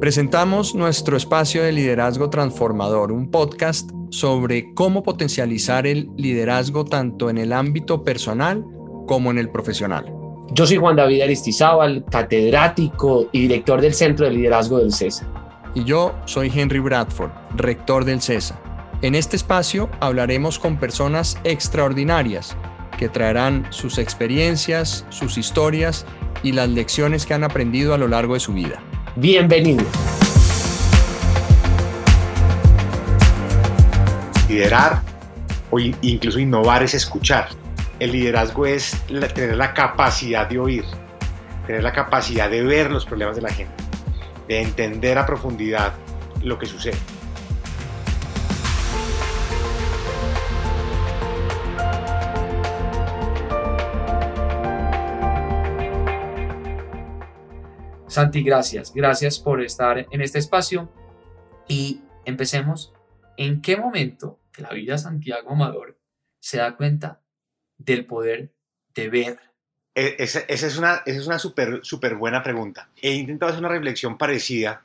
Presentamos nuestro espacio de liderazgo transformador, un podcast sobre cómo potencializar el liderazgo tanto en el ámbito personal como en el profesional. Yo soy Juan David Aristizábal, catedrático y director del Centro de Liderazgo del CESA. Y yo soy Henry Bradford, rector del CESA. En este espacio hablaremos con personas extraordinarias que traerán sus experiencias, sus historias y las lecciones que han aprendido a lo largo de su vida. Bienvenido. Liderar o incluso innovar es escuchar. El liderazgo es tener la capacidad de oír, tener la capacidad de ver los problemas de la gente, de entender a profundidad lo que sucede. Santi, gracias. Gracias por estar en este espacio y empecemos. ¿En qué momento la vida de Santiago Amador se da cuenta del poder de ver? E, esa, es una, esa es una súper super buena pregunta. He intentado hacer una reflexión parecida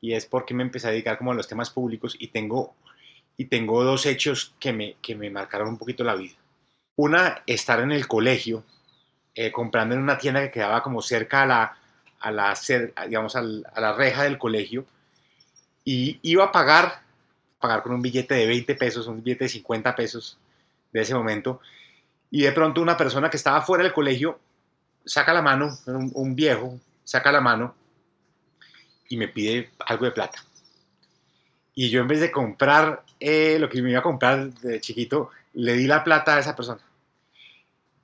y es porque me empecé a dedicar como a los temas públicos y tengo, y tengo dos hechos que me, que me marcaron un poquito la vida. Una, estar en el colegio, eh, comprando en una tienda que quedaba como cerca a la, a la, digamos, a la reja del colegio y iba a pagar, pagar con un billete de 20 pesos, un billete de 50 pesos de ese momento, y de pronto una persona que estaba fuera del colegio saca la mano, un, viejo, saca la mano y me pide algo de plata. Y yo en vez de comprar eh, lo que me iba a comprar de chiquito, le di la plata a esa persona.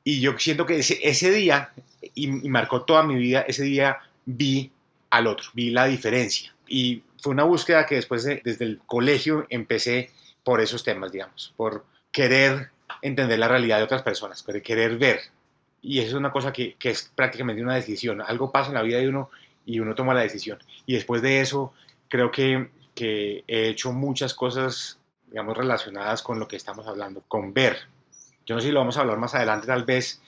Y yo siento que ese, ese día, y, marcó toda mi vida, ese día vi al otro, vi la diferencia. Y fue una búsqueda que después, desde el colegio, empecé por esos temas, digamos, por querer entender la realidad de otras personas, por querer ver. Y eso es una cosa que, que es prácticamente una decisión. Algo pasa en la vida de uno y uno toma la decisión. Y después de eso, creo que, que he hecho muchas cosas, digamos, relacionadas con lo que estamos hablando, con ver, yo no sé si lo vamos a hablar más adelante tal vez,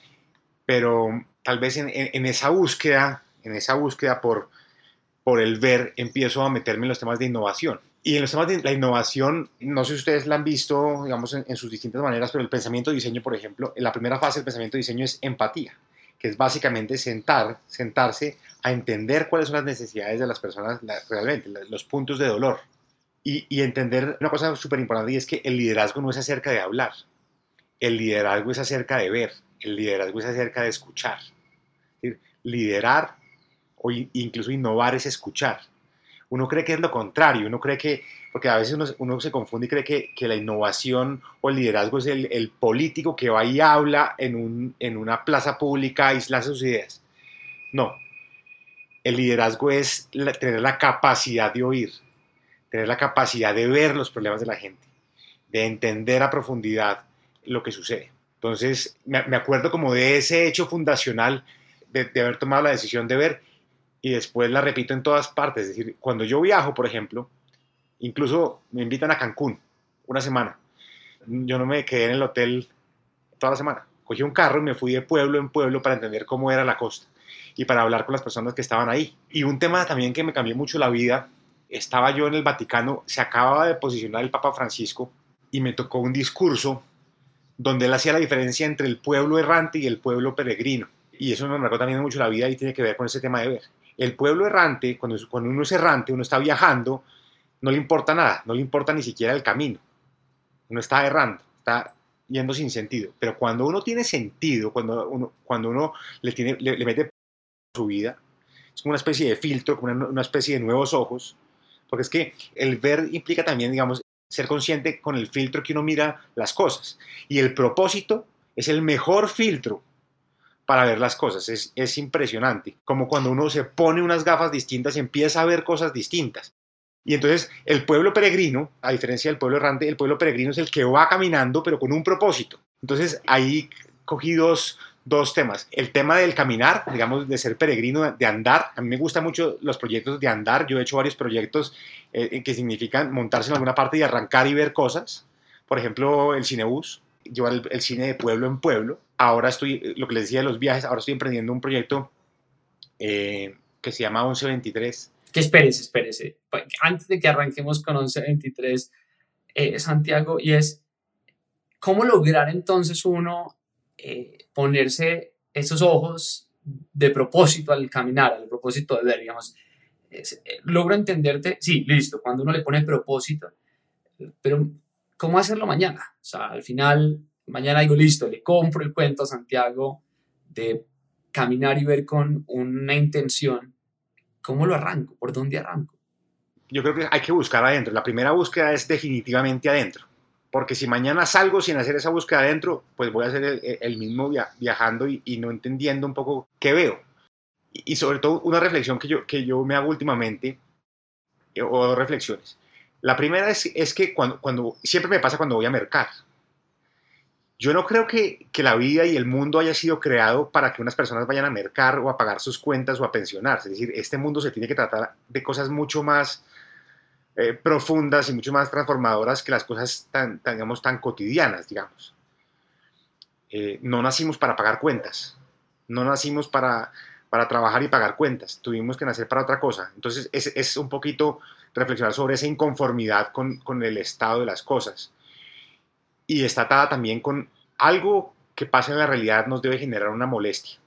pero tal vez en, esa búsqueda, en esa búsqueda por, por el ver, empiezo a meterme en los temas de innovación. Y en los temas de la innovación, no sé si ustedes la han visto, digamos, en, sus distintas maneras, pero el pensamiento de diseño, por ejemplo, en la primera fase del pensamiento de diseño es empatía, que es básicamente sentar, sentarse a entender cuáles son las necesidades de las personas realmente, los puntos de dolor. Y, y entender una cosa súper importante y es que el liderazgo no es acerca de hablar, el liderazgo es acerca de ver, el liderazgo es acerca de escuchar. Liderar o incluso innovar es escuchar. Uno cree que es lo contrario, uno cree que, porque a veces uno, se confunde y cree que, la innovación o el liderazgo es el, político que va y habla en, una plaza pública lanza sus ideas. No, el liderazgo es tener la capacidad de oír, tener la capacidad de ver los problemas de la gente, de entender a profundidad lo que sucede. Entonces, me, acuerdo como de ese hecho fundacional de, haber tomado la decisión de ver y después la repito en todas partes. Es decir, cuando yo viajo, por ejemplo, incluso me invitan a Cancún una semana. Yo no me quedé en el hotel toda la semana. Cogí un carro y me fui de pueblo en pueblo para entender cómo era la costa y para hablar con las personas que estaban ahí. Y un tema también que me cambió mucho la vida, estaba yo en el Vaticano, se acababa de posicionar el Papa Francisco y me tocó un discurso donde él hacía la diferencia entre el pueblo errante y el pueblo peregrino. Y eso me marcó también mucho la vida y tiene que ver con ese tema de ver. El pueblo errante, cuando, cuando uno es errante, uno está viajando, no le importa nada, no le importa ni siquiera el camino. Uno está errando, está yendo sin sentido. Pero cuando uno tiene sentido, cuando uno, cuando uno le, tiene, le, mete su vida, es como una especie de filtro, como una, una especie de nuevos ojos, porque es que el ver implica también, digamos, ser consciente con el filtro que uno mira las cosas. Y el propósito es el mejor filtro para ver las cosas. Es, es, impresionante. Como cuando uno se pone unas gafas distintas y empieza a ver cosas distintas. Y entonces el pueblo peregrino, a diferencia del pueblo errante, el pueblo peregrino es el que va caminando pero con un propósito. Entonces ahí cogí dos, dos temas. El tema del caminar, digamos, de ser peregrino, de andar. A mí me gustan mucho los proyectos de andar. Yo he hecho varios proyectos eh, que significan montarse en alguna parte y arrancar y ver cosas. Por ejemplo, el cinebus, llevar el, cine de pueblo en pueblo. Ahora estoy, lo que les decía de los viajes, ahora estoy emprendiendo un proyecto eh, que se llama 1123, Que espérese, espérese. Antes de que arranquemos con 1123, eh, Santiago, y es cómo lograr entonces uno eh, ponerse esos ojos de propósito al caminar, al propósito de ver, digamos. Eh, logro entenderte, sí, listo, cuando uno le pone propósito, pero ¿cómo hacerlo mañana? O sea, al final, mañana digo, listo, le compro el cuento a Santiago de caminar y ver con una intención. ¿Cómo lo arranco? ¿Por dónde arranco? Yo creo que hay que buscar adentro. La primera búsqueda es definitivamente adentro. Porque si mañana salgo sin hacer esa búsqueda adentro, pues voy a ser el, mismo viajando y, no entendiendo un poco qué veo. Y, sobre todo una reflexión que yo, que yo me hago últimamente, eh, o dos reflexiones. La primera es, es que cuando, cuando, siempre me pasa cuando voy a mercar. Yo no creo que, que, la vida y el mundo haya sido creado para que unas personas vayan a mercar o a pagar sus cuentas o a pensionarse. Es decir, este mundo se tiene que tratar de cosas mucho más eh, profundas y mucho más transformadoras que las cosas tan, digamos, tan cotidianas, digamos. Eh, no nacimos para pagar cuentas, no nacimos para, para trabajar y pagar cuentas, tuvimos que nacer para otra cosa. Entonces es, es un poquito reflexionar sobre esa inconformidad con, con, el estado de las cosas. Y está atada también con algo que pasa en la realidad nos debe generar una molestia.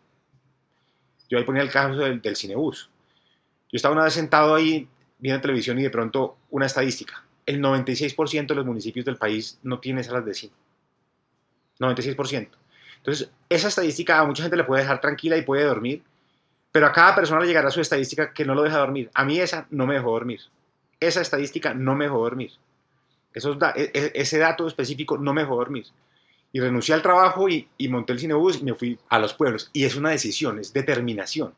Yo ahí ponía el caso del, del cinebus. Yo estaba una vez sentado ahí viendo televisión y de pronto una estadística. El 96% de los municipios del país no tiene salas de cine. 96%. Entonces, esa estadística a mucha gente le puede dejar tranquila y puede dormir, pero a cada persona le llegará su estadística que no lo deja dormir. A mí esa no me dejó dormir. Esa estadística no me dejó dormir. E, e, ese dato específico no me dejó dormir. Y renuncié al trabajo y, y monté el cinebus y me fui a los pueblos. Y es una decisión, es determinación.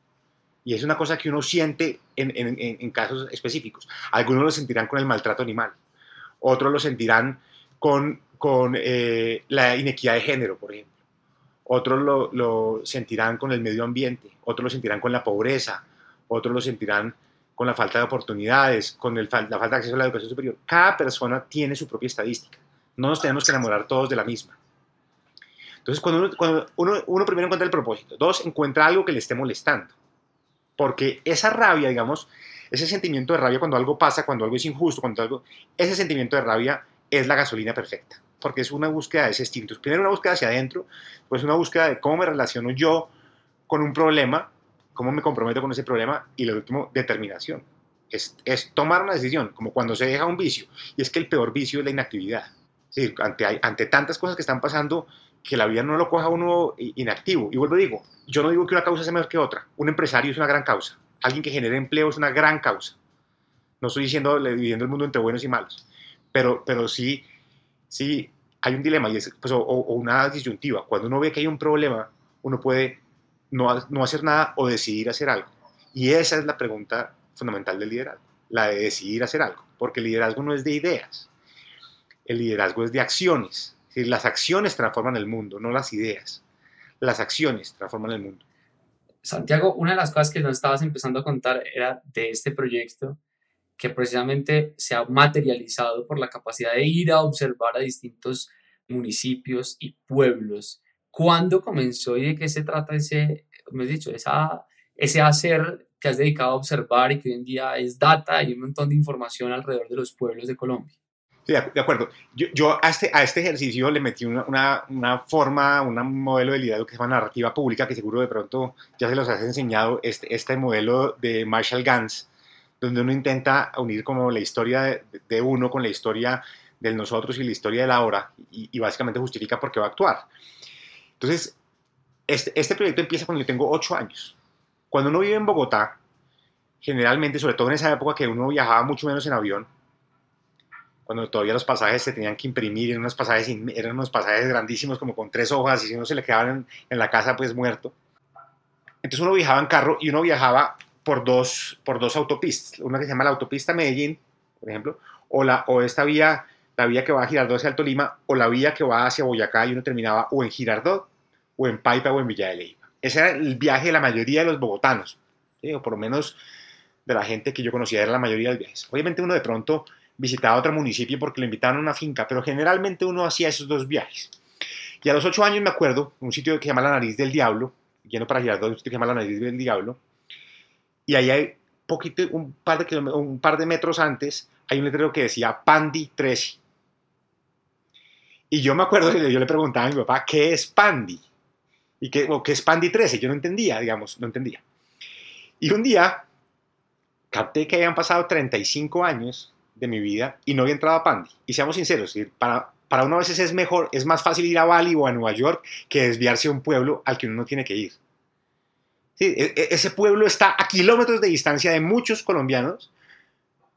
Y es una cosa que uno siente en, casos específicos. Algunos lo sentirán con el maltrato animal, otros lo sentirán con, con eh, la inequidad de género, por ejemplo. Otros lo, sentirán con el medio ambiente, otros lo sentirán con la pobreza, otros lo sentirán con la falta de oportunidades, con el, la falta de acceso a la educación superior. Cada persona tiene su propia estadística. No nos tenemos que enamorar todos de la misma. Entonces, cuando uno primero encuentra el propósito, dos, encuentra algo que le esté molestando porque esa rabia, digamos, ese sentimiento de rabia cuando algo pasa, cuando algo es injusto, cuando algo, ese sentimiento de rabia es la gasolina perfecta, porque es una búsqueda de ese instinto. Primero una búsqueda hacia adentro, pues una búsqueda de cómo me relaciono yo con un problema, cómo me comprometo con ese problema y lo último, determinación. Es, es, tomar una decisión, como cuando se deja un vicio. Y es que el peor vicio es la inactividad. Decir, ante, ante tantas cosas que están pasando, que la vida no lo coja uno inactivo. Y vuelvo a digo, yo no digo que una causa sea mejor que otra. Un empresario es una gran causa. Alguien que genere empleo es una gran causa. No estoy diciendo dividiendo el mundo entre buenos y malos. Pero, pero sí, sí hay un dilema y es, pues, o, una disyuntiva. Cuando uno ve que hay un problema, uno puede no, no hacer nada o decidir hacer algo. Y esa es la pregunta fundamental del liderazgo, la de decidir hacer algo. Porque el liderazgo no es de ideas. El liderazgo es de acciones las acciones transforman el mundo, no las ideas. Las acciones transforman el mundo. Santiago, una de las cosas que nos estabas empezando a contar era de este proyecto que precisamente se ha materializado por la capacidad de ir a observar a distintos municipios y pueblos. ¿Cuándo comenzó y de qué se trata ese, me has dicho, esa, ese hacer que has dedicado a observar y que hoy en día es data y un montón de información alrededor de los pueblos de Colombia? De acuerdo. Yo, yo, a, este, a este ejercicio le metí una, una, una, forma, un modelo de liderazgo que se llama narrativa pública, que seguro de pronto ya se los has enseñado, este, este modelo de Marshall Gans, donde uno intenta unir como la historia de, de uno con la historia del nosotros y la historia de la hora, y, y, básicamente justifica por qué va a actuar. Entonces, este, este proyecto empieza cuando yo tengo ocho años. Cuando uno vive en Bogotá, generalmente, sobre todo en esa época que uno viajaba mucho menos en avión, cuando todavía los pasajes se tenían que imprimir, eran unos pasajes, eran unos pasajes grandísimos como con tres hojas y si uno se le quedaban en, la casa pues muerto. Entonces uno viajaba en carro y uno viajaba por dos, por dos autopistas, una que se llama la autopista Medellín, por ejemplo, o, la, o esta vía, la vía que va a Girardot hacia Alto Lima, o la vía que va hacia Boyacá y uno terminaba o en Girardot, o en Paipa, o en Villa de Leyva. Ese era el viaje de la mayoría de los bogotanos, o por lo menos de la gente que yo conocía, era la mayoría de los viajes. Obviamente uno de pronto visitaba otro municipio porque lo invitaban a una finca, pero generalmente uno hacía esos dos viajes. Y a los ocho años me acuerdo, un sitio que se llama La Nariz del Diablo, yendo para Girardot, un sitio que se llama La Nariz del Diablo, y ahí poquito, un par de, un par de metros antes, hay un letrero que decía Pandi 13. Y yo me acuerdo que yo le preguntaba a mi papá, ¿qué es Pandi? ¿Y qué, o qué es Pandi 13? Yo no entendía, digamos, no entendía. Y un día capté que habían pasado 35 años de mi vida y no había entrado a Pandi. Y seamos sinceros, para, para uno a veces es mejor, es más fácil ir a Bali o a Nueva York que desviarse a un pueblo al que uno no tiene que ir. E, e, ese pueblo está a kilómetros de distancia de muchos colombianos,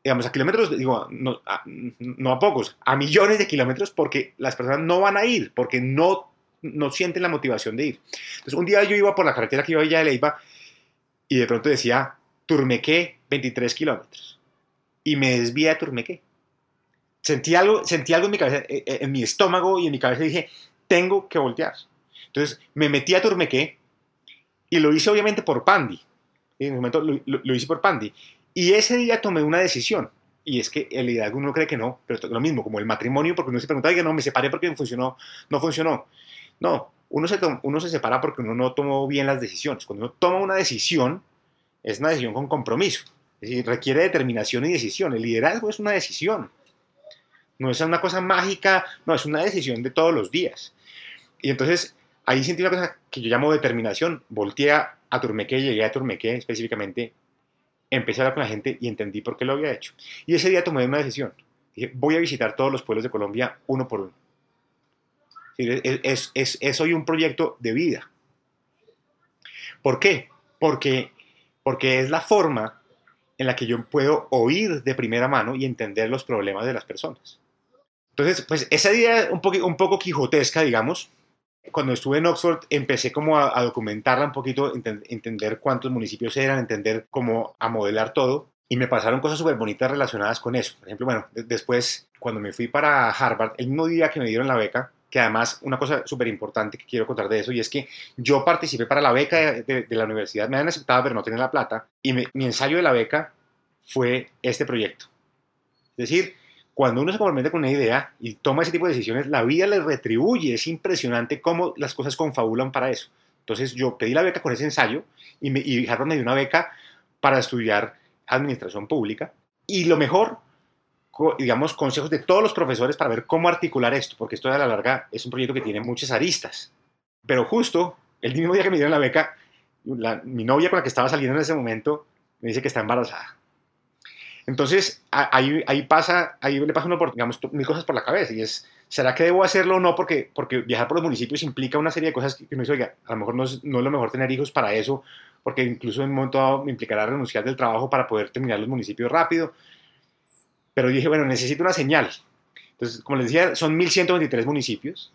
digamos, a kilómetros, digo, no a, no a pocos, a millones de kilómetros, porque las personas no van a ir, porque no, no sienten la motivación de ir. Entonces, un día yo iba por la carretera que iba a Villa de Leiva y de pronto decía, Turmequé, 23 kilómetros. Y me desvié a Turmequé. Sentí algo, sentí algo en mi cabeza, eh, eh, en mi estómago y en mi cabeza dije, tengo que voltear. Entonces me metí a Turmequé y lo hice obviamente por Pandi. En un momento lo, hice por Pandi. Y ese día tomé una decisión. Y es que en realidad uno cree que no, pero lo mismo, como el matrimonio, porque uno se pregunta, que no, me separé porque funcionó, no funcionó. No, uno se, uno se separa porque uno no tomó bien las decisiones. Cuando uno toma una decisión, es una decisión con compromiso. Es decir, requiere determinación y decisión. El liderazgo es una decisión. No es una cosa mágica, no, es una decisión de todos los días. Y entonces ahí sentí una cosa que yo llamo determinación. Volteé a, Turmeque, llegué a Turmeque específicamente, empecé a hablar con la gente y entendí por qué lo había hecho. Y ese día tomé una decisión. Dije, voy a visitar todos los pueblos de Colombia uno por uno. Es, es, es hoy un proyecto de vida. ¿Por qué? Porque porque es la forma en la que yo puedo oír de primera mano y entender los problemas de las personas. Entonces, pues esa idea un, poco, un poco quijotesca, digamos, cuando estuve en Oxford empecé como a, documentarla un poquito, entender cuántos municipios eran, entender cómo a modelar todo y me pasaron cosas súper bonitas relacionadas con eso. Por ejemplo, bueno, después cuando me fui para Harvard, el mismo día que me dieron la beca, que además una cosa súper importante que quiero contar de eso, y es que yo participé para la beca de, la universidad, me han aceptado pero no tenía la plata, y mi ensayo de la beca fue este proyecto. Es decir, cuando uno se compromete con una idea y toma ese tipo de decisiones, la vida le retribuye, es impresionante cómo las cosas confabulan para eso. Entonces yo pedí la beca con ese ensayo y, me, y Harvard me dio una beca para estudiar administración pública. Y lo mejor digamos, consejos de todos los profesores para ver cómo articular esto, porque esto a la larga es un proyecto que tiene muchas aristas. Pero justo el mismo día que me dieron la beca, mi novia con la que estaba saliendo en ese momento me dice que está embarazada. Entonces, ahí, ahí pasa, ahí le pasa uno por, digamos, mil cosas por la cabeza y es, ¿será que debo hacerlo o no? Porque, porque viajar por los municipios implica una serie de cosas que uno dice, oiga, a lo mejor no es, no es lo mejor tener hijos para eso, porque incluso en un momento dado me implicará renunciar del trabajo para poder terminar los municipios rápido pero dije, bueno, necesito una señal. Entonces, como les decía, son 1.123 municipios,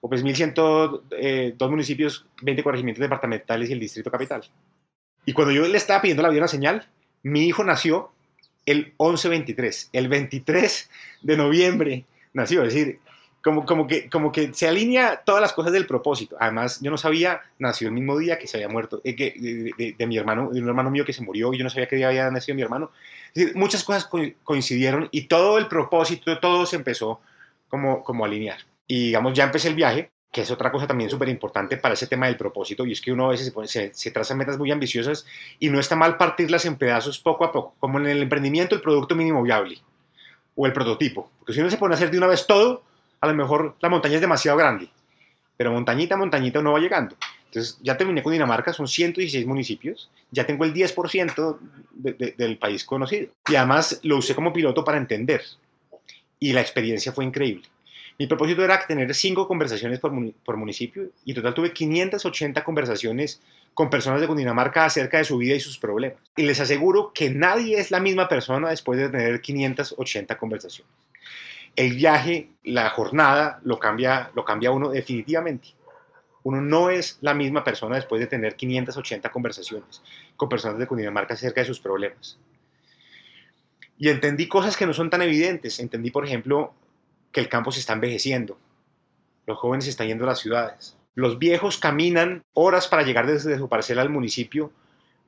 o pues 1.102 eh, municipios, 20 corregimientos departamentales y el distrito capital. Y cuando yo le estaba pidiendo la vida una señal, mi hijo nació el 11-23, el 23 de noviembre nació, es decir, como, como, que, como que se alinea todas las cosas del propósito. Además, yo no sabía, nació el mismo día que se había muerto, eh, que, de, mi hermano, de un hermano mío que se murió, y yo no sabía qué día había nacido mi hermano. muchas cosas coincidieron y todo el propósito, todo se empezó como, como a alinear. Y digamos, ya empecé el viaje, que es otra cosa también súper importante para ese tema del propósito, y es que uno a veces se, pone, se, se metas muy ambiciosas y no está mal partirlas en pedazos poco a poco, como en el emprendimiento el producto mínimo viable o el prototipo, porque si uno se pone a hacer de una vez todo, a lo mejor la montaña es demasiado grande, pero montañita, montañita no va llegando. Entonces ya terminé con Dinamarca, son 116 municipios, ya tengo el 10% del país conocido. Y además lo usé como piloto para entender. Y la experiencia fue increíble. Mi propósito era tener cinco conversaciones por, por, municipio y en total tuve 580 conversaciones con personas de Cundinamarca acerca de su vida y sus problemas. Y les aseguro que nadie es la misma persona después de tener 580 conversaciones el viaje, la jornada, lo cambia, lo cambia uno definitivamente. Uno no es la misma persona después de tener 580 conversaciones con personas de Cundinamarca acerca de sus problemas. Y entendí cosas que no son tan evidentes. Entendí, por ejemplo, que el campo se está envejeciendo. Los jóvenes están yendo a las ciudades. Los viejos caminan horas para llegar desde su parcela al municipio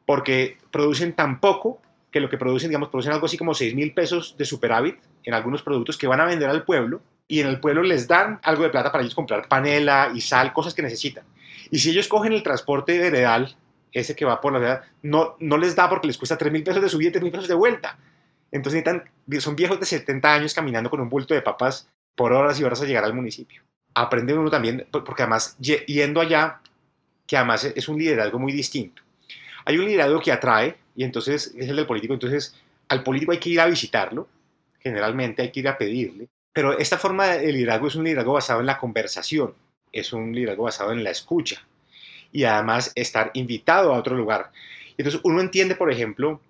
porque producen tan poco que lo que producen, digamos, producen algo así como 6 mil pesos de superávit en algunos productos que van a vender al pueblo y en el pueblo les dan algo de plata para ellos comprar panela y sal, cosas que necesitan. Y si ellos cogen el transporte heredal ese que va por la ciudad, no, no les da porque les cuesta 3 mil pesos de subida y 3 mil pesos de vuelta. Entonces son viejos de 70 años caminando con un bulto de papas por horas y horas a llegar al municipio. Aprende uno también, porque además yendo allá, que además es un liderazgo muy distinto. Hay un liderazgo que atrae, y entonces es el del político, entonces al político hay que ir a visitarlo, generalmente hay que ir a pedirle, pero esta forma de liderazgo es un liderazgo basado en la conversación, es un liderazgo basado en la escucha, y además estar invitado a otro lugar. Entonces uno entiende, por ejemplo,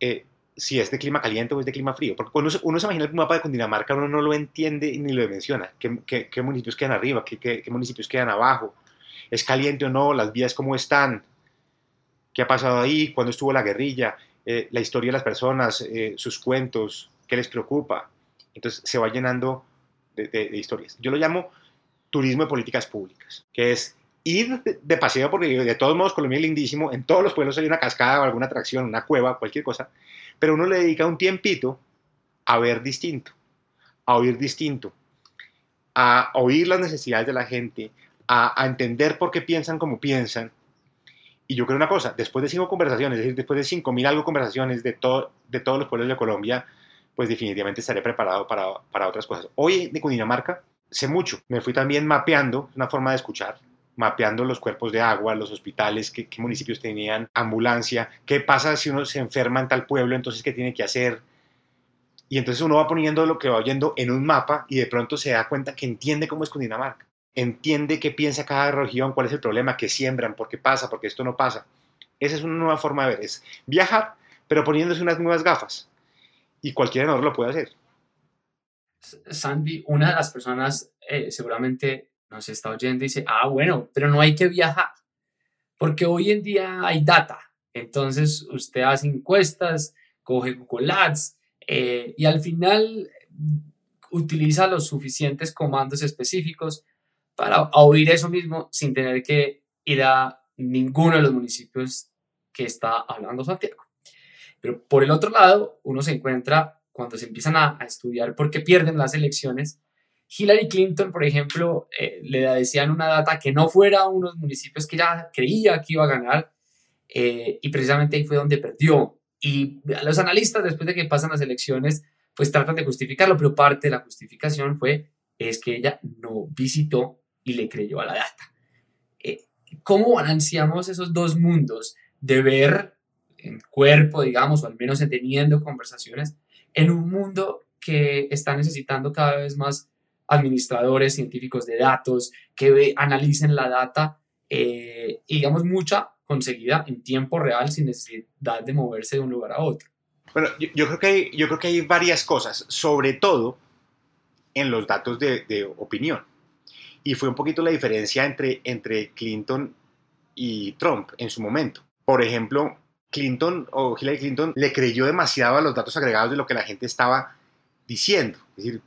eh, si es de clima caliente o es de clima frío. Porque cuando uno, se imagina el mapa de Cundinamarca, uno no lo entiende ni lo menciona. ¿Qué, qué, municipios quedan arriba? ¿Qué, ¿Qué, municipios quedan abajo? ¿Es caliente o no? ¿Las vías cómo están? ¿Qué ha pasado ahí? ¿Cuándo estuvo la guerrilla? Eh, la historia de las personas, eh, sus cuentos, qué les preocupa. Entonces se va llenando de, historias. Yo lo llamo turismo de políticas públicas, que es ir de, paseo, porque de todos modos Colombia es lindísimo, en todos los pueblos hay una cascada o alguna atracción, una cueva, cualquier cosa, pero uno le dedica un tiempito a ver distinto, a oír distinto, a oír las necesidades de la gente, a, entender por qué piensan como piensan. Y yo creo una cosa, después de cinco conversaciones, es decir, después de cinco mil algo conversaciones de, de todos los pueblos de Colombia, pues definitivamente estaré preparado para, para otras cosas. Hoy de Cundinamarca sé mucho, me fui también mapeando, una forma de escuchar, mapeando los cuerpos de agua, los hospitales, qué, municipios tenían ambulancia, qué pasa si uno se enferma en tal pueblo, entonces qué tiene que hacer. Y entonces uno va poniendo lo que va oyendo en un mapa y de pronto se da cuenta que entiende cómo es Cundinamarca, entiende qué piensa cada región, cuál es el problema, qué siembran, por qué pasa, por qué esto no pasa. Esa es una nueva forma de ver, es viajar, pero poniéndose unas nuevas gafas. Y cualquiera de nosotros lo puede hacer. Sandy, una de las personas eh, seguramente nos está oyendo dice, ah, bueno, pero no hay que viajar, porque hoy en día hay data. Entonces usted hace encuestas, coge Google Ads eh, y al final utiliza los suficientes comandos específicos para oír eso mismo sin tener que ir a ninguno de los municipios que está hablando Santiago. Pero por el otro lado, uno se encuentra cuando se empiezan a, estudiar por qué pierden las elecciones, Hillary Clinton, por ejemplo, eh, le decían una data que no fuera unos municipios que ella creía que iba a ganar eh, y precisamente ahí fue donde perdió. Y los analistas, después de que pasan las elecciones, pues tratan de justificarlo, pero parte de la justificación fue es que ella no visitó y le creyó a la data. Eh, ¿Cómo balanceamos esos dos mundos de ver en cuerpo, digamos, o al menos teniendo conversaciones, en un mundo que está necesitando cada vez más administradores científicos de datos que analicen la data eh, y digamos mucha conseguida en tiempo real sin necesidad de moverse de un lugar a otro. Bueno, yo, creo, que hay, yo creo que hay varias cosas, sobre todo en los datos de, de, opinión. Y fue un poquito la diferencia entre, entre Clinton y Trump en su momento. Por ejemplo, Clinton o Hillary Clinton le creyó demasiado a los datos agregados de lo que la gente estaba diciendo. Es decir,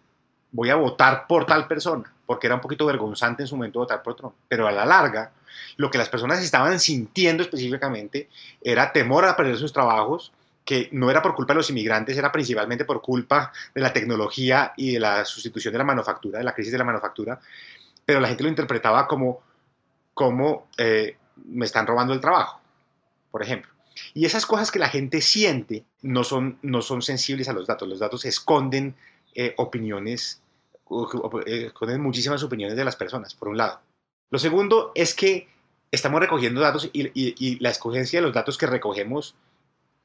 voy a votar por tal persona, porque era un poquito vergonzante en su momento votar por Trump. Pero a la larga, lo que las personas estaban sintiendo específicamente era temor a perder sus trabajos, que no era por culpa de los inmigrantes, era principalmente por culpa de la tecnología y de la sustitución de la manufactura, de la crisis de la manufactura, pero la gente lo interpretaba como, como eh, me están robando el trabajo, por ejemplo. Y esas cosas que la gente siente no son, no son sensibles a los datos, los datos esconden eh, opiniones, eh, con muchísimas opiniones de las personas, por un lado. Lo segundo es que estamos recogiendo datos y, la escogencia de los datos que recogemos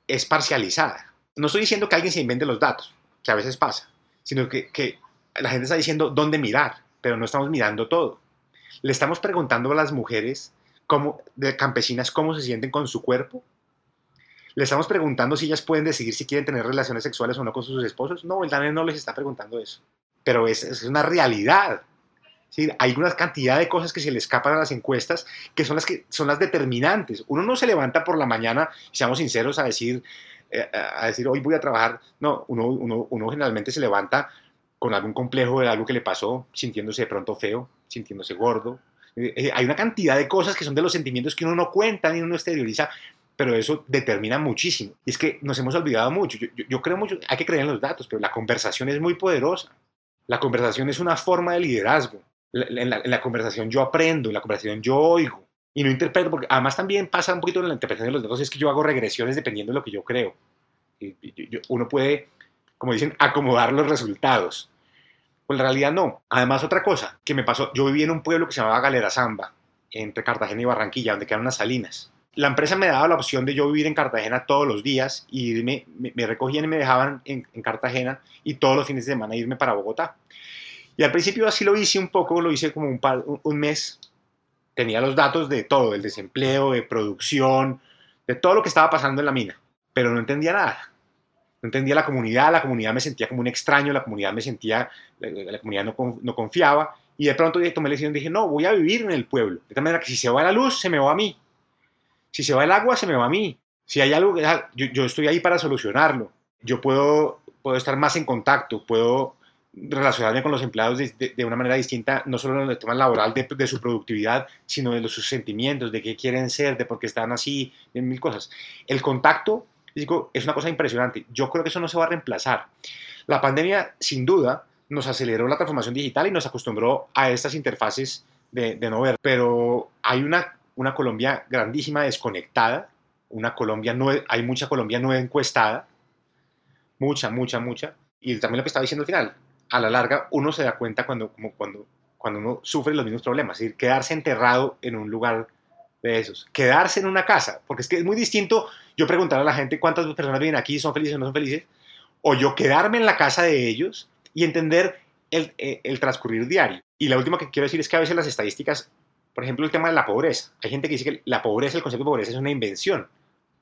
es parcializada. No estoy diciendo que alguien se invente los datos, que a veces pasa, sino que la gente está diciendo dónde mirar, pero no estamos mirando todo. Le estamos preguntando a las mujeres cómo, de campesinas cómo se sienten con su cuerpo le estamos preguntando si ellas pueden decidir si quieren tener relaciones sexuales o no con sus esposos. No, el DANE no les está preguntando eso. Pero es, es una realidad. ¿sí? Hay una cantidad de cosas que se le escapan a las encuestas que son las, que son las determinantes. Uno no se levanta por la mañana, seamos sinceros, a decir, eh, a decir hoy voy a trabajar. No, uno, uno, uno generalmente se levanta con algún complejo de algo que le pasó, sintiéndose de pronto feo, sintiéndose gordo. Eh, eh, hay una cantidad de cosas que son de los sentimientos que uno no cuenta ni uno exterioriza pero eso determina muchísimo. Y es que nos hemos olvidado mucho. Yo, creo mucho, hay que creer en los datos, pero la conversación es muy poderosa. La conversación es una forma de liderazgo. En la, conversación yo aprendo, en la conversación yo oigo. y no interpreto, porque además también pasa un poquito en la interpretación de los datos, es que yo hago regresiones dependiendo de lo que yo creo. Uno puede, como dicen, acomodar los resultados. Pues en realidad no. Además, otra cosa que me pasó, yo viví en un pueblo que se llamaba Galera Zamba, entre Cartagena y Barranquilla, donde quedan unas salinas. La empresa me daba la opción de yo vivir en Cartagena todos los días y me, recogían y me dejaban en, en, Cartagena y todos los fines de semana irme para Bogotá. Y al principio así lo hice un poco, lo hice como un, par, un mes. Tenía los datos de todo, del desempleo, de producción, de todo lo que estaba pasando en la mina, pero no entendía nada no entendía la comunidad, la comunidad me sentía como un extraño, la comunidad me sentía, la, comunidad no, no, confiaba, y de pronto tomé la decisión dije, no, voy a vivir en el pueblo, de tal manera que si se va la luz, se me va a mí, si se va el agua, se me va a mí, si hay algo, yo, yo estoy ahí para solucionarlo, yo puedo, puedo estar más en contacto, puedo relacionarme con los empleados de, de, una manera distinta, no solo en el tema laboral de, de, su productividad, sino de los, sus sentimientos, de qué quieren ser, de por qué están así, de mil cosas. El contacto es una cosa impresionante. Yo creo que eso no se va a reemplazar. La pandemia, sin duda, nos aceleró la transformación digital y nos acostumbró a estas interfaces de, no ver. Pero hay una, una Colombia grandísima desconectada, una Colombia no, hay mucha Colombia no encuestada, mucha, mucha, mucha. Y también lo que estaba diciendo al final, a la larga uno se da cuenta cuando, como cuando, cuando uno sufre los mismos problemas, es decir, quedarse enterrado en un lugar de esos, quedarse en una casa, porque es que es muy distinto yo preguntar a la gente cuántas personas vienen aquí, son felices o no son felices, o yo quedarme en la casa de ellos y entender el, eh, el, transcurrir diario. Y la última que quiero decir es que a veces las estadísticas, por ejemplo, el tema de la pobreza. Hay gente que dice que la pobreza, el concepto de pobreza es una invención,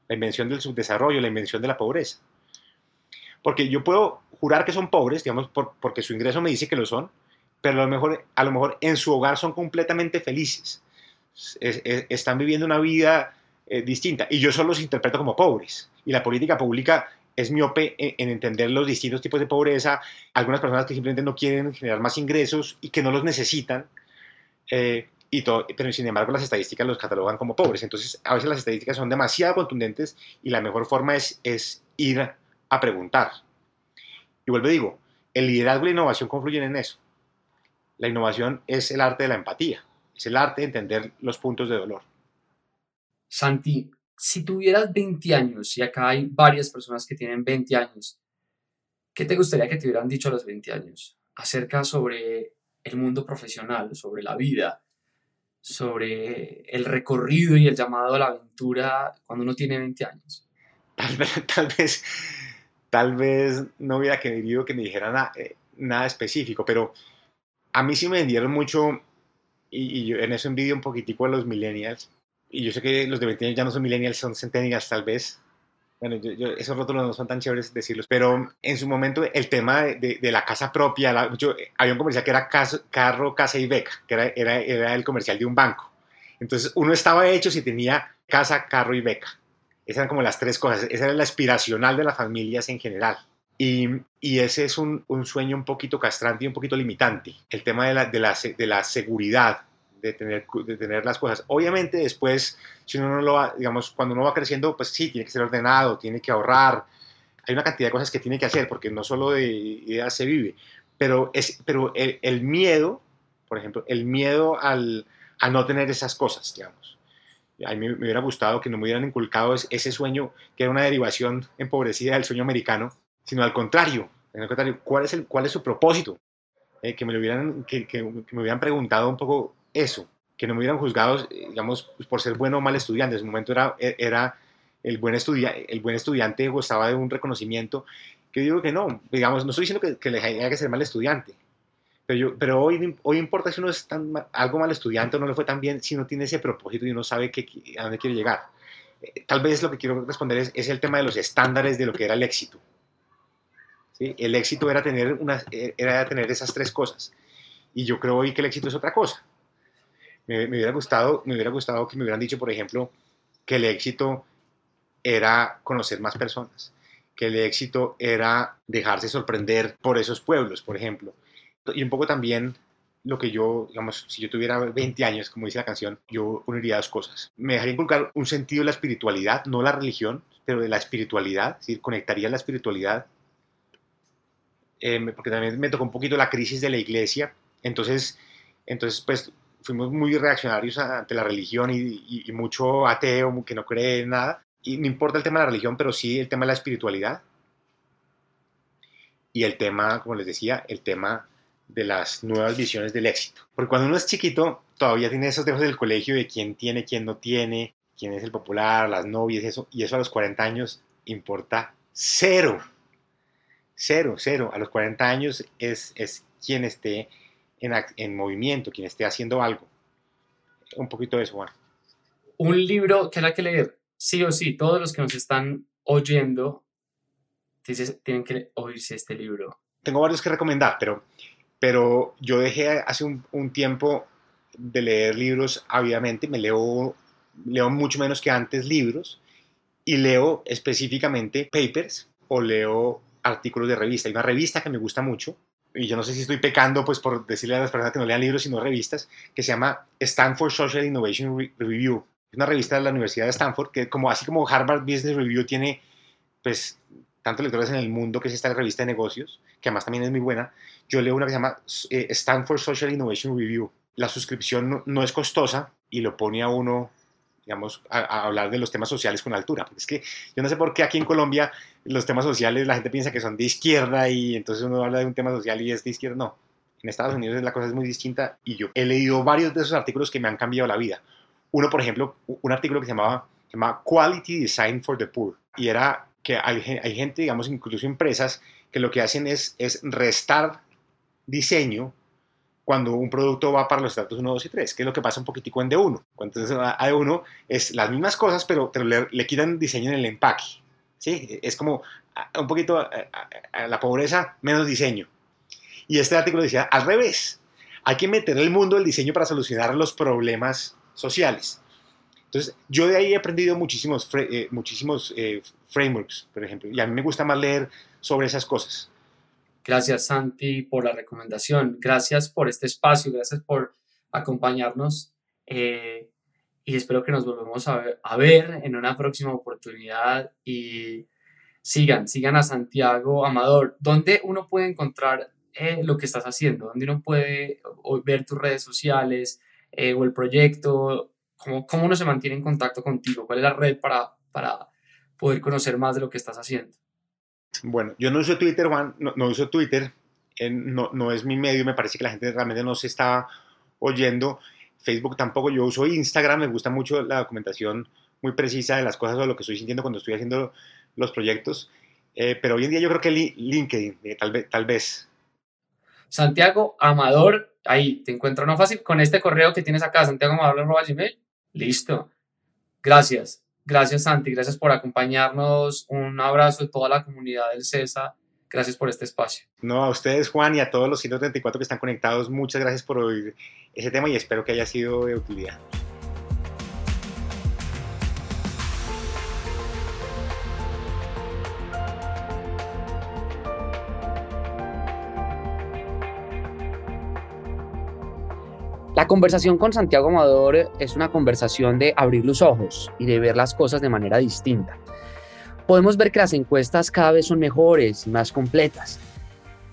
la invención del subdesarrollo, la invención de la pobreza. Porque yo puedo jurar que son pobres, digamos, porque su ingreso me dice que lo son, pero a lo mejor, a lo mejor en su hogar son completamente felices. Están viviendo una vida eh, distinta. Y yo solo los interpreto como pobres. Y la política pública es miope en, entender los distintos tipos de pobreza. Algunas personas que simplemente no quieren generar más ingresos y que no los necesitan. Eh, y todo, pero sin embargo las estadísticas los catalogan como pobres. Entonces a veces las estadísticas son demasiado contundentes y la mejor forma es, es ir a preguntar. Y vuelvo a digo, el liderazgo y la innovación confluyen en eso. La innovación es el arte de la empatía, es el arte de entender los puntos de dolor. Santi, si tuvieras 20 años, y acá hay varias personas que tienen 20 años, ¿qué te gustaría que te hubieran dicho a los 20 años acerca sobre el mundo profesional, sobre la vida, sobre el recorrido y el llamado a la aventura cuando uno tiene 20 años? Tal vez, tal vez, tal vez no hubiera querido que me dijeran eh, nada, específico, pero a mí sí me vendieron mucho, y, y yo en eso envidio un poquitico a los millennials, y yo sé que los de 20 años ya no son millennials, son centennials tal vez. Bueno, esos rótulos no son tan chéveres decirlos, pero en su momento el tema de, de, la casa propia, la, yo, había un comercial que era carro, casa y beca, que era, era, era, el comercial de un banco. Entonces uno estaba hecho si tenía casa, carro y beca. Esas eran como las tres cosas, esa era la aspiracional de las familias en general. Y, y ese es un, un, sueño un poquito castrante y un poquito limitante. El tema de la, de la, de la seguridad, de tener, de tener las cosas. Obviamente después, si uno no lo va, digamos, cuando uno va creciendo, pues sí, tiene que ser ordenado, tiene que ahorrar, hay una cantidad de cosas que tiene que hacer, porque no solo de ideas se vive, pero, es, pero el, miedo, por ejemplo, el miedo al, a no tener esas cosas, digamos. A mí me, hubiera gustado que no me hubieran inculcado ese sueño, que era una derivación empobrecida del sueño americano, sino al contrario, al contrario ¿cuál, es el, cuál es su propósito? Eh, que, me lo hubieran, que, que, que me hubieran preguntado un poco eso, que no me hubieran juzgado, digamos, pues, por ser bueno o mal estudiante. En ese momento era, e, era el, buen el buen estudiante gozaba de un reconocimiento, que digo que no, digamos, no estoy diciendo que, que le haya que ser mal estudiante, pero, yo, pero hoy, hoy importa si uno es tan, algo mal estudiante o no le fue tan bien, si no tiene ese propósito y uno sabe que, a dónde quiere llegar. Eh, tal vez lo que quiero responder es, es, el tema de los estándares de lo que era el éxito. El éxito era tener, una, era tener esas tres cosas. Y yo creo hoy que el éxito es otra cosa me, hubiera gustado, me hubiera gustado que me hubieran dicho, por ejemplo, que el éxito era conocer más personas, que el éxito era dejarse sorprender por esos pueblos, por ejemplo. Y un poco también lo que yo, digamos, si yo tuviera 20 años, como dice la canción, yo uniría dos cosas. Me dejaría inculcar un sentido de la espiritualidad, no la religión, pero de la espiritualidad, es decir, conectaría la espiritualidad, eh, porque también me tocó un poquito la crisis de la iglesia, entonces, entonces pues fuimos muy reaccionarios ante la religión y, y, mucho ateo que no cree en nada. Y no importa el tema de la religión, pero sí el tema de la espiritualidad. Y el tema, como les decía, el tema de las nuevas visiones del éxito. Porque cuando uno es chiquito, todavía tiene esos temas del colegio de quién tiene, quién no tiene, quién es el popular, las novias, eso. Y eso a los 40 años importa cero. Cero, cero. A los 40 años es, es quien esté en, en movimiento, quien esté haciendo algo. Un poquito de eso, Juan. Un libro que hay que leer, sí o sí, todos los que nos están oyendo tienen que oírse este libro. Tengo varios que recomendar, pero, pero yo dejé hace un, un tiempo de leer libros ávidamente, me leo, leo mucho menos que antes libros y leo específicamente papers o leo artículos de revista. Hay una revista que me gusta mucho, y yo no sé si estoy pecando pues por decirle a las personas que no lean libros sino revistas, que se llama Stanford Social Innovation Review. Es una revista de la Universidad de Stanford que como así como Harvard Business Review tiene pues tantos lectores en el mundo que es esta revista de negocios, que además también es muy buena. Yo leo una que se llama eh, Stanford Social Innovation Review. La suscripción no, es costosa y lo pone a uno digamos, a, hablar de los temas sociales con altura. Es que yo no sé por qué aquí en Colombia los temas sociales la gente piensa que son de izquierda y entonces uno habla de un tema social y es de izquierda. No, en Estados Unidos la cosa es muy distinta y yo he leído varios de esos artículos que me han cambiado la vida. Uno, por ejemplo, un artículo que se llamaba, se llamaba Quality Design for the Poor y era que hay, hay, gente, digamos, incluso empresas, que lo que hacen es, es restar diseño cuando un producto va para los estratos 1, 2 y 3, que es lo que pasa un poquitico en D1. Entonces, a 1 es las mismas cosas, pero, pero le, le, quitan diseño en el empaque. ¿sí? Es como un poquito a, la pobreza, menos diseño. Y este artículo decía, al revés, hay que meter el mundo del diseño para solucionar los problemas sociales. Entonces, yo de ahí he aprendido muchísimos, eh, muchísimos eh, frameworks, por ejemplo, y a mí me gusta más leer sobre esas cosas. Gracias, Santi, por la recomendación. Gracias por este espacio, gracias por acompañarnos. Eh, y espero que nos volvamos a ver, en una próxima oportunidad. Y sigan, sigan a Santiago Amador. ¿Dónde uno puede encontrar lo que estás haciendo? ¿Dónde uno puede ver tus redes sociales o el proyecto? ¿Cómo, ¿Cómo uno se mantiene en contacto contigo? ¿Cuál es la red para, para poder conocer más de lo que estás haciendo? Bueno, yo no uso Twitter, Juan, no, uso Twitter, no, no, es mi medio, me parece que la gente realmente no se está oyendo. Facebook tampoco, yo uso Instagram, me gusta mucho la documentación muy precisa de las cosas o lo que estoy sintiendo cuando estoy haciendo los proyectos. Eh, pero hoy en día yo creo que LinkedIn, eh, tal, vez. Santiago Amador, ahí te encuentro no fácil con este correo que tienes acá, Santiago Amador. Listo. Gracias. Gracias, Santi. Gracias por acompañarnos. Un abrazo de toda la comunidad del CESA. Gracias por este espacio. No, a ustedes, Juan, y a todos los 134 que están conectados, muchas gracias por oír ese tema y espero que haya sido de utilidad. Conversación con Santiago Amador es una conversación de abrir los ojos y de ver las cosas de manera distinta. Podemos ver que las encuestas cada vez son mejores y más completas.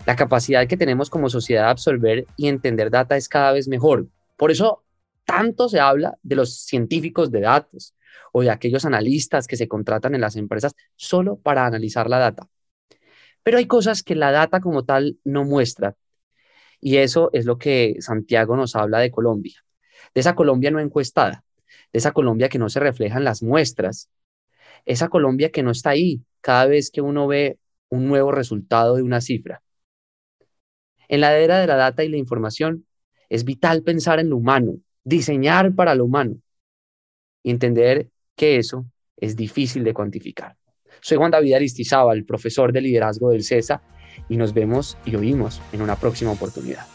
La capacidad que tenemos como sociedad de absorber y entender data es cada vez mejor. Por eso tanto se habla de los científicos de datos o de aquellos analistas que se contratan en las empresas solo para analizar la data. Pero hay cosas que la data como tal no muestra y eso es lo que Santiago nos habla de Colombia, de esa Colombia no encuestada, de esa Colombia que no se refleja en las muestras, esa Colombia que no está ahí cada vez que uno ve un nuevo resultado de una cifra. En la era de la data y la información, es vital pensar en lo humano, diseñar para lo humano y entender que eso es difícil de cuantificar. Soy Juan David Aristizábal, profesor de liderazgo del CESA y nos vemos y oímos en una próxima oportunidad.